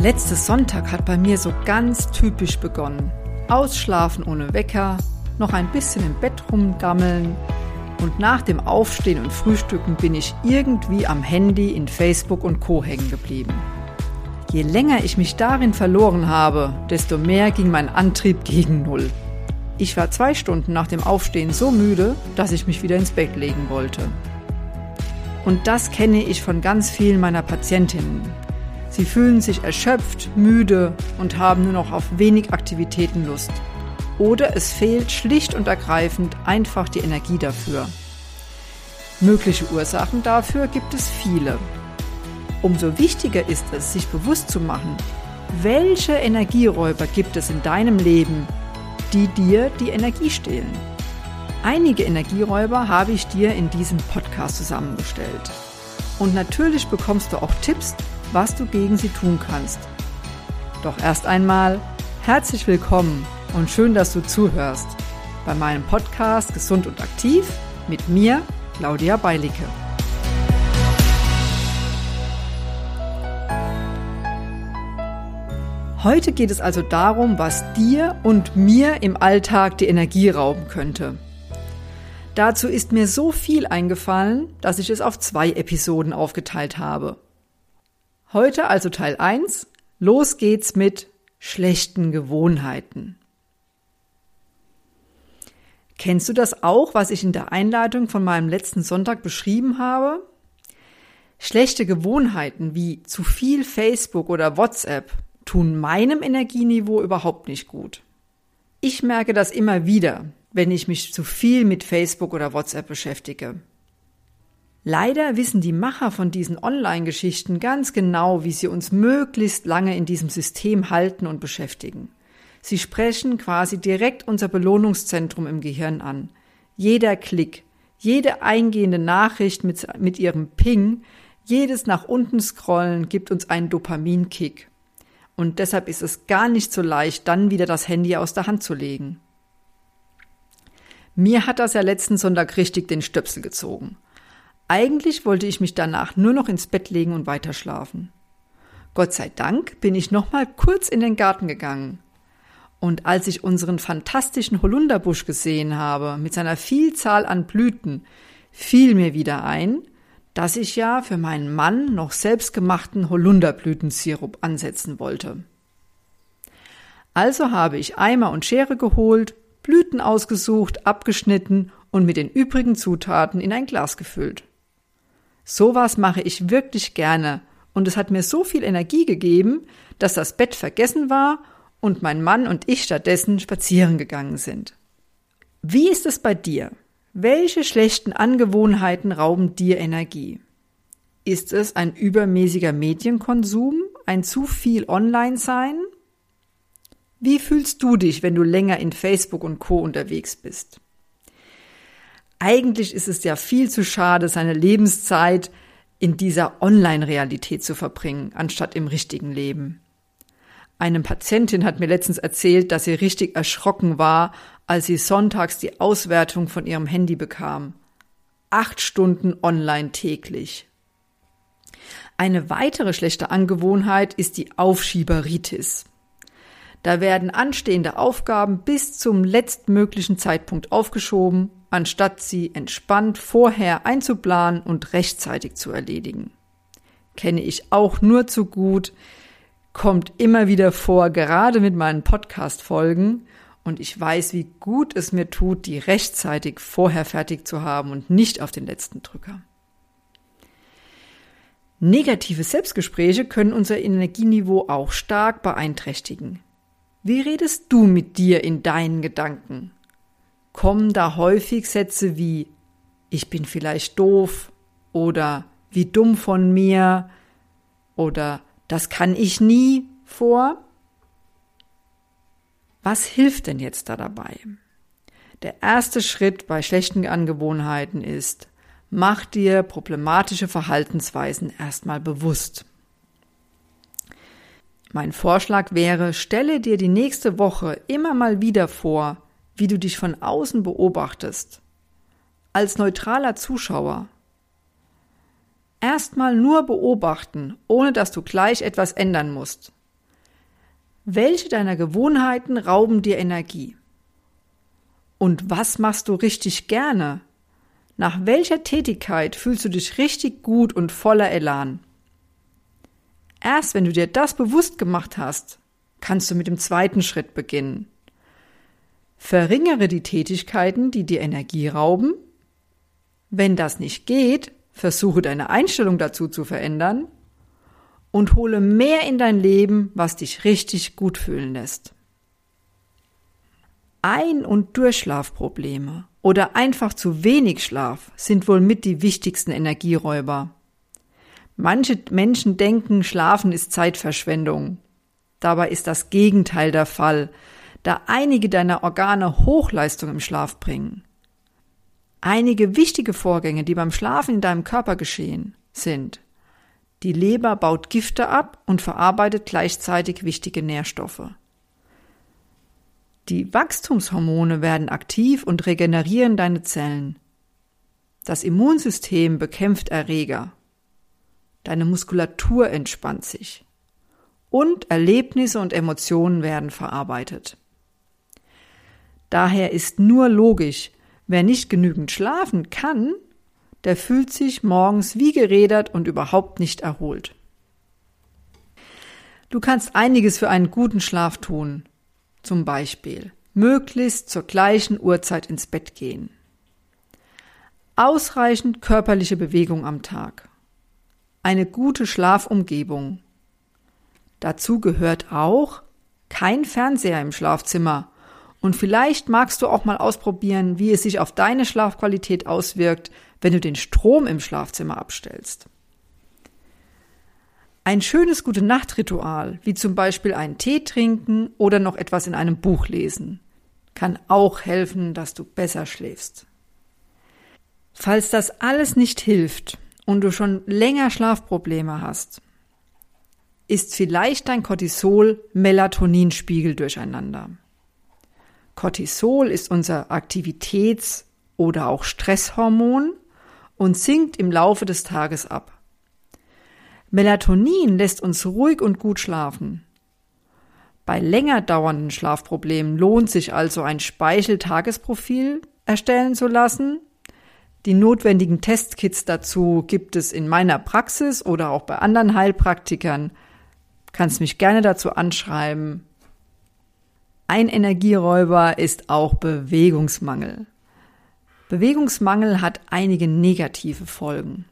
letzte Sonntag hat bei mir so ganz typisch begonnen. Ausschlafen ohne Wecker, noch ein bisschen im Bett rumgammeln und nach dem Aufstehen und Frühstücken bin ich irgendwie am Handy in Facebook und Co hängen geblieben. Je länger ich mich darin verloren habe, desto mehr ging mein Antrieb gegen Null. Ich war zwei Stunden nach dem Aufstehen so müde, dass ich mich wieder ins Bett legen wollte. Und das kenne ich von ganz vielen meiner Patientinnen. Sie fühlen sich erschöpft, müde und haben nur noch auf wenig Aktivitäten Lust. Oder es fehlt schlicht und ergreifend einfach die Energie dafür. Mögliche Ursachen dafür gibt es viele. Umso wichtiger ist es, sich bewusst zu machen, welche Energieräuber gibt es in deinem Leben, die dir die Energie stehlen. Einige Energieräuber habe ich dir in diesem Podcast zusammengestellt. Und natürlich bekommst du auch Tipps, was du gegen sie tun kannst. Doch erst einmal herzlich willkommen und schön, dass du zuhörst bei meinem Podcast Gesund und Aktiv mit mir, Claudia Beilicke. Heute geht es also darum, was dir und mir im Alltag die Energie rauben könnte. Dazu ist mir so viel eingefallen, dass ich es auf zwei Episoden aufgeteilt habe. Heute also Teil 1. Los geht's mit schlechten Gewohnheiten. Kennst du das auch, was ich in der Einleitung von meinem letzten Sonntag beschrieben habe? Schlechte Gewohnheiten wie zu viel Facebook oder WhatsApp tun meinem Energieniveau überhaupt nicht gut. Ich merke das immer wieder, wenn ich mich zu viel mit Facebook oder WhatsApp beschäftige. Leider wissen die Macher von diesen Online-Geschichten ganz genau, wie sie uns möglichst lange in diesem System halten und beschäftigen. Sie sprechen quasi direkt unser Belohnungszentrum im Gehirn an. Jeder Klick, jede eingehende Nachricht mit, mit ihrem Ping, jedes nach unten scrollen gibt uns einen Dopaminkick. Und deshalb ist es gar nicht so leicht, dann wieder das Handy aus der Hand zu legen. Mir hat das ja letzten Sonntag richtig den Stöpsel gezogen. Eigentlich wollte ich mich danach nur noch ins Bett legen und weiterschlafen. Gott sei Dank bin ich noch mal kurz in den Garten gegangen. Und als ich unseren fantastischen Holunderbusch gesehen habe, mit seiner Vielzahl an Blüten, fiel mir wieder ein, dass ich ja für meinen Mann noch selbstgemachten Holunderblütensirup ansetzen wollte. Also habe ich Eimer und Schere geholt, Blüten ausgesucht, abgeschnitten und mit den übrigen Zutaten in ein Glas gefüllt. Sowas mache ich wirklich gerne und es hat mir so viel Energie gegeben, dass das Bett vergessen war und mein Mann und ich stattdessen spazieren gegangen sind. Wie ist es bei dir? Welche schlechten Angewohnheiten rauben dir Energie? Ist es ein übermäßiger Medienkonsum, ein zu viel Online-Sein? Wie fühlst du dich, wenn du länger in Facebook und Co unterwegs bist? Eigentlich ist es ja viel zu schade, seine Lebenszeit in dieser Online-Realität zu verbringen, anstatt im richtigen Leben. Eine Patientin hat mir letztens erzählt, dass sie richtig erschrocken war, als sie sonntags die Auswertung von ihrem Handy bekam. Acht Stunden online täglich. Eine weitere schlechte Angewohnheit ist die Aufschieberitis. Da werden anstehende Aufgaben bis zum letztmöglichen Zeitpunkt aufgeschoben, anstatt sie entspannt vorher einzuplanen und rechtzeitig zu erledigen. Kenne ich auch nur zu gut, kommt immer wieder vor, gerade mit meinen Podcast-Folgen, und ich weiß, wie gut es mir tut, die rechtzeitig vorher fertig zu haben und nicht auf den letzten Drücker. Negative Selbstgespräche können unser Energieniveau auch stark beeinträchtigen. Wie redest du mit dir in deinen Gedanken? Kommen da häufig Sätze wie ich bin vielleicht doof oder wie dumm von mir oder das kann ich nie vor? Was hilft denn jetzt da dabei? Der erste Schritt bei schlechten Angewohnheiten ist, mach dir problematische Verhaltensweisen erstmal bewusst. Mein Vorschlag wäre, stelle dir die nächste Woche immer mal wieder vor, wie du dich von außen beobachtest. Als neutraler Zuschauer. Erstmal nur beobachten, ohne dass du gleich etwas ändern musst. Welche deiner Gewohnheiten rauben dir Energie? Und was machst du richtig gerne? Nach welcher Tätigkeit fühlst du dich richtig gut und voller Elan? Erst wenn du dir das bewusst gemacht hast, kannst du mit dem zweiten Schritt beginnen. Verringere die Tätigkeiten, die dir Energie rauben. Wenn das nicht geht, versuche deine Einstellung dazu zu verändern und hole mehr in dein Leben, was dich richtig gut fühlen lässt. Ein- und Durchschlafprobleme oder einfach zu wenig Schlaf sind wohl mit die wichtigsten Energieräuber. Manche Menschen denken, Schlafen ist Zeitverschwendung. Dabei ist das Gegenteil der Fall, da einige deiner Organe Hochleistung im Schlaf bringen. Einige wichtige Vorgänge, die beim Schlafen in deinem Körper geschehen, sind die Leber baut Gifte ab und verarbeitet gleichzeitig wichtige Nährstoffe. Die Wachstumshormone werden aktiv und regenerieren deine Zellen. Das Immunsystem bekämpft Erreger. Deine Muskulatur entspannt sich. Und Erlebnisse und Emotionen werden verarbeitet. Daher ist nur logisch, wer nicht genügend schlafen kann, der fühlt sich morgens wie gerädert und überhaupt nicht erholt. Du kannst einiges für einen guten Schlaf tun. Zum Beispiel möglichst zur gleichen Uhrzeit ins Bett gehen. Ausreichend körperliche Bewegung am Tag. Eine gute Schlafumgebung. Dazu gehört auch kein Fernseher im Schlafzimmer. Und vielleicht magst du auch mal ausprobieren, wie es sich auf deine Schlafqualität auswirkt, wenn du den Strom im Schlafzimmer abstellst. Ein schönes gute Nachtritual, wie zum Beispiel einen Tee trinken oder noch etwas in einem Buch lesen, kann auch helfen, dass du besser schläfst. Falls das alles nicht hilft und du schon länger Schlafprobleme hast, ist vielleicht dein Cortisol-Melatoninspiegel durcheinander. Cortisol ist unser Aktivitäts- oder auch Stresshormon und sinkt im Laufe des Tages ab. Melatonin lässt uns ruhig und gut schlafen. Bei länger dauernden Schlafproblemen lohnt sich also ein Speicheltagesprofil erstellen zu lassen. Die notwendigen Testkits dazu gibt es in meiner Praxis oder auch bei anderen Heilpraktikern. Kannst mich gerne dazu anschreiben. Ein Energieräuber ist auch Bewegungsmangel. Bewegungsmangel hat einige negative Folgen.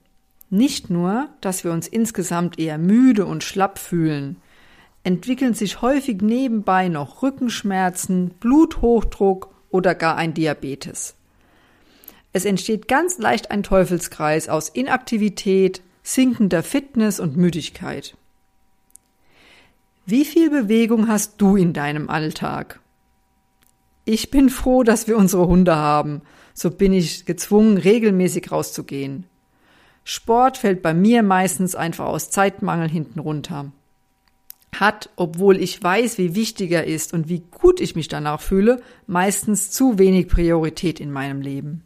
Nicht nur, dass wir uns insgesamt eher müde und schlapp fühlen, entwickeln sich häufig nebenbei noch Rückenschmerzen, Bluthochdruck oder gar ein Diabetes. Es entsteht ganz leicht ein Teufelskreis aus Inaktivität, sinkender Fitness und Müdigkeit. Wie viel Bewegung hast du in deinem Alltag? Ich bin froh, dass wir unsere Hunde haben so bin ich gezwungen, regelmäßig rauszugehen. Sport fällt bei mir meistens einfach aus Zeitmangel hinten runter. Hat, obwohl ich weiß, wie wichtig er ist und wie gut ich mich danach fühle, meistens zu wenig Priorität in meinem Leben.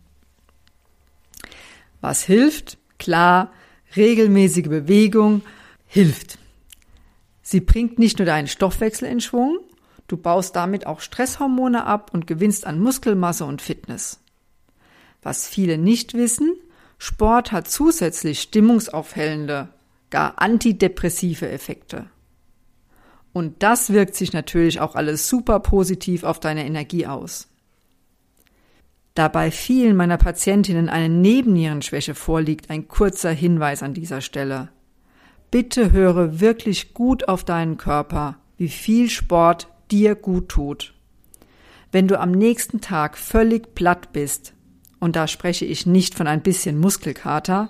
Was hilft? Klar, regelmäßige Bewegung hilft. Sie bringt nicht nur deinen Stoffwechsel in Schwung, du baust damit auch Stresshormone ab und gewinnst an Muskelmasse und Fitness. Was viele nicht wissen, Sport hat zusätzlich stimmungsaufhellende, gar antidepressive Effekte. Und das wirkt sich natürlich auch alles super positiv auf deine Energie aus. Da bei vielen meiner Patientinnen eine Nebennierenschwäche vorliegt, ein kurzer Hinweis an dieser Stelle. Bitte höre wirklich gut auf deinen Körper, wie viel Sport dir gut tut. Wenn du am nächsten Tag völlig platt bist, und da spreche ich nicht von ein bisschen Muskelkater,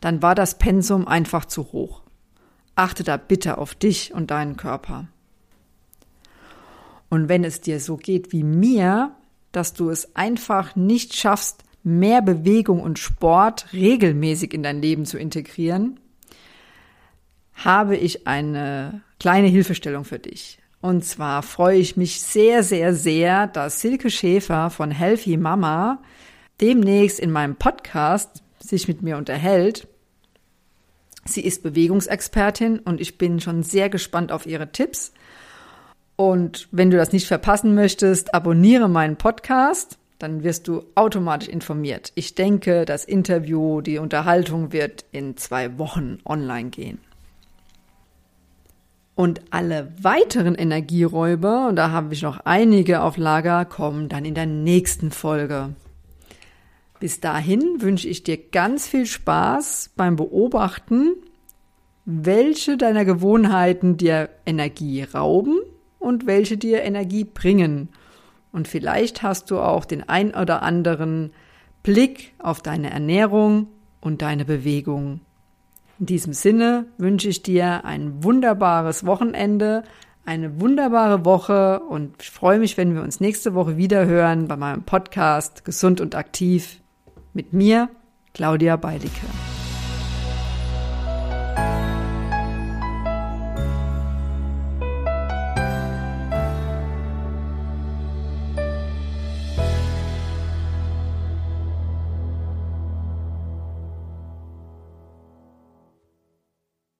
dann war das Pensum einfach zu hoch. Achte da bitte auf dich und deinen Körper. Und wenn es dir so geht wie mir, dass du es einfach nicht schaffst, mehr Bewegung und Sport regelmäßig in dein Leben zu integrieren, habe ich eine kleine Hilfestellung für dich. Und zwar freue ich mich sehr, sehr, sehr, dass Silke Schäfer von Healthy Mama demnächst in meinem Podcast sich mit mir unterhält. Sie ist Bewegungsexpertin und ich bin schon sehr gespannt auf ihre Tipps. Und wenn du das nicht verpassen möchtest, abonniere meinen Podcast, dann wirst du automatisch informiert. Ich denke, das Interview, die Unterhaltung wird in zwei Wochen online gehen. Und alle weiteren Energieräuber, und da habe ich noch einige auf Lager, kommen dann in der nächsten Folge. Bis dahin wünsche ich dir ganz viel Spaß beim Beobachten, welche deiner Gewohnheiten dir Energie rauben und welche dir Energie bringen. Und vielleicht hast du auch den ein oder anderen Blick auf deine Ernährung und deine Bewegung. In diesem Sinne wünsche ich dir ein wunderbares Wochenende, eine wunderbare Woche und ich freue mich, wenn wir uns nächste Woche wieder hören bei meinem Podcast Gesund und aktiv mit mir, Claudia Beidicke.